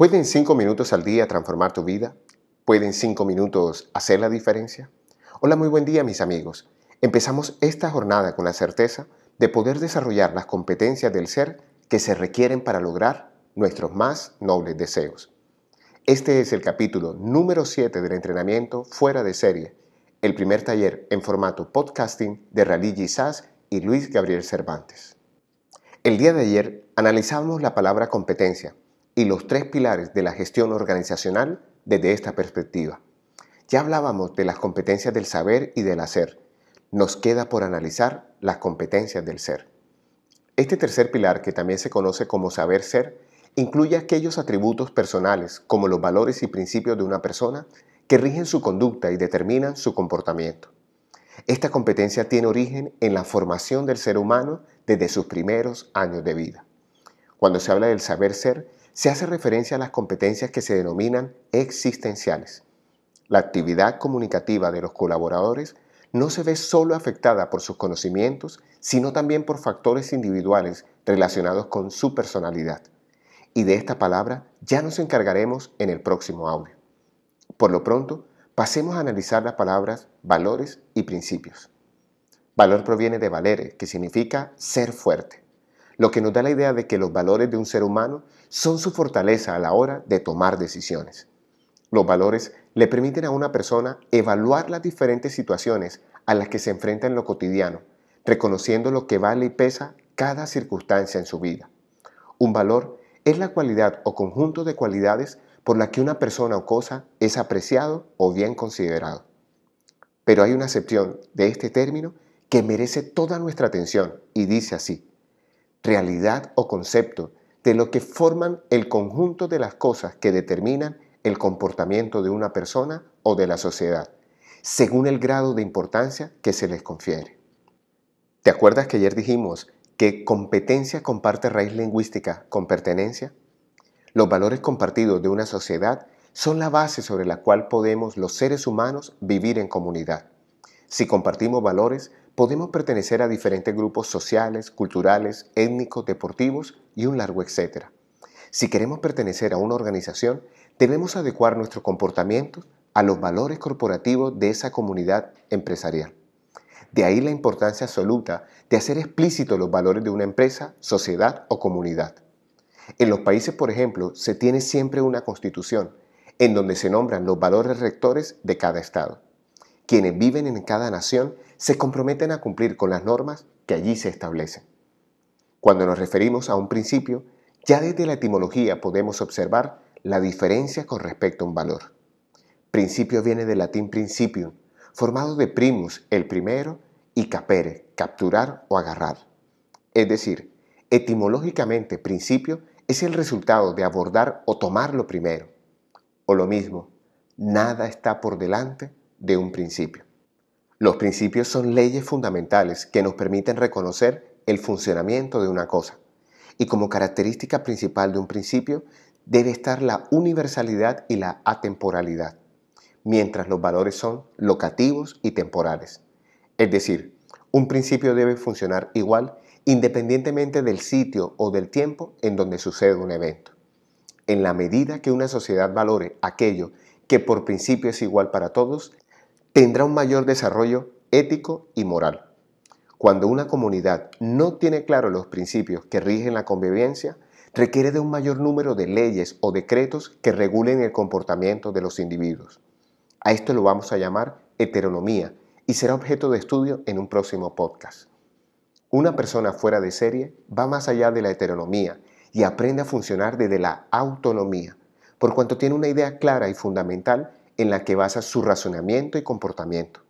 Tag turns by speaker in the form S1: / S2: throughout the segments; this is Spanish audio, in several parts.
S1: ¿Pueden cinco minutos al día transformar tu vida? ¿Pueden cinco minutos hacer la diferencia? Hola, muy buen día mis amigos. Empezamos esta jornada con la certeza de poder desarrollar las competencias del ser que se requieren para lograr nuestros más nobles deseos. Este es el capítulo número 7 del entrenamiento fuera de serie, el primer taller en formato podcasting de Rally Sass y Luis Gabriel Cervantes. El día de ayer analizamos la palabra competencia y los tres pilares de la gestión organizacional desde esta perspectiva. Ya hablábamos de las competencias del saber y del hacer. Nos queda por analizar las competencias del ser. Este tercer pilar, que también se conoce como saber ser, incluye aquellos atributos personales, como los valores y principios de una persona, que rigen su conducta y determinan su comportamiento. Esta competencia tiene origen en la formación del ser humano desde sus primeros años de vida. Cuando se habla del saber ser, se hace referencia a las competencias que se denominan existenciales. La actividad comunicativa de los colaboradores no se ve solo afectada por sus conocimientos, sino también por factores individuales relacionados con su personalidad. Y de esta palabra ya nos encargaremos en el próximo audio. Por lo pronto, pasemos a analizar las palabras valores y principios. Valor proviene de valere, que significa ser fuerte lo que nos da la idea de que los valores de un ser humano son su fortaleza a la hora de tomar decisiones. Los valores le permiten a una persona evaluar las diferentes situaciones a las que se enfrenta en lo cotidiano, reconociendo lo que vale y pesa cada circunstancia en su vida. Un valor es la cualidad o conjunto de cualidades por la que una persona o cosa es apreciado o bien considerado. Pero hay una acepción de este término que merece toda nuestra atención y dice así, realidad o concepto de lo que forman el conjunto de las cosas que determinan el comportamiento de una persona o de la sociedad, según el grado de importancia que se les confiere. ¿Te acuerdas que ayer dijimos que competencia comparte raíz lingüística con pertenencia? Los valores compartidos de una sociedad son la base sobre la cual podemos los seres humanos vivir en comunidad. Si compartimos valores, podemos pertenecer a diferentes grupos sociales, culturales, étnicos, deportivos y un largo etcétera. Si queremos pertenecer a una organización, debemos adecuar nuestro comportamiento a los valores corporativos de esa comunidad empresarial. De ahí la importancia absoluta de hacer explícitos los valores de una empresa, sociedad o comunidad. En los países, por ejemplo, se tiene siempre una constitución en donde se nombran los valores rectores de cada estado. Quienes viven en cada nación se comprometen a cumplir con las normas que allí se establecen. Cuando nos referimos a un principio, ya desde la etimología podemos observar la diferencia con respecto a un valor. Principio viene del latín principium, formado de primus, el primero, y capere, capturar o agarrar. Es decir, etimológicamente principio es el resultado de abordar o tomar lo primero. O lo mismo, nada está por delante de un principio. Los principios son leyes fundamentales que nos permiten reconocer el funcionamiento de una cosa. Y como característica principal de un principio debe estar la universalidad y la atemporalidad, mientras los valores son locativos y temporales. Es decir, un principio debe funcionar igual independientemente del sitio o del tiempo en donde sucede un evento. En la medida que una sociedad valore aquello que por principio es igual para todos, tendrá un mayor desarrollo ético y moral. Cuando una comunidad no tiene claro los principios que rigen la convivencia, requiere de un mayor número de leyes o decretos que regulen el comportamiento de los individuos. A esto lo vamos a llamar heteronomía y será objeto de estudio en un próximo podcast. Una persona fuera de serie va más allá de la heteronomía y aprende a funcionar desde la autonomía, por cuanto tiene una idea clara y fundamental en la que basa su razonamiento y comportamiento.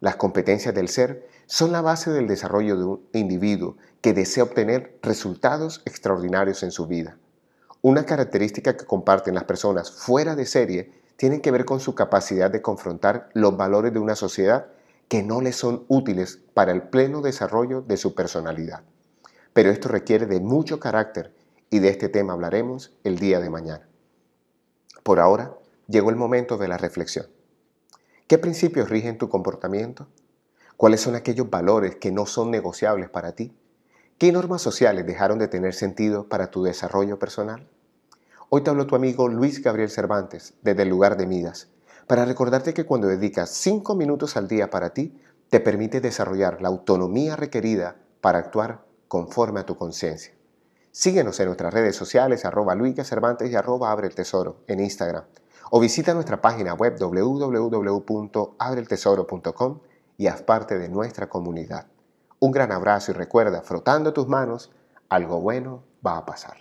S1: Las competencias del ser son la base del desarrollo de un individuo que desea obtener resultados extraordinarios en su vida. Una característica que comparten las personas fuera de serie tiene que ver con su capacidad de confrontar los valores de una sociedad que no les son útiles para el pleno desarrollo de su personalidad. Pero esto requiere de mucho carácter y de este tema hablaremos el día de mañana. Por ahora, llegó el momento de la reflexión. ¿Qué principios rigen tu comportamiento? ¿Cuáles son aquellos valores que no son negociables para ti? ¿Qué normas sociales dejaron de tener sentido para tu desarrollo personal? Hoy te hablo tu amigo Luis Gabriel Cervantes desde el lugar de Midas para recordarte que cuando dedicas 5 minutos al día para ti, te permite desarrollar la autonomía requerida para actuar conforme a tu conciencia. Síguenos en nuestras redes sociales arroba Luis Cervantes y arroba Abre el Tesoro en Instagram o visita nuestra página web www.abreltesoro.com y haz parte de nuestra comunidad. Un gran abrazo y recuerda, frotando tus manos, algo bueno va a pasar.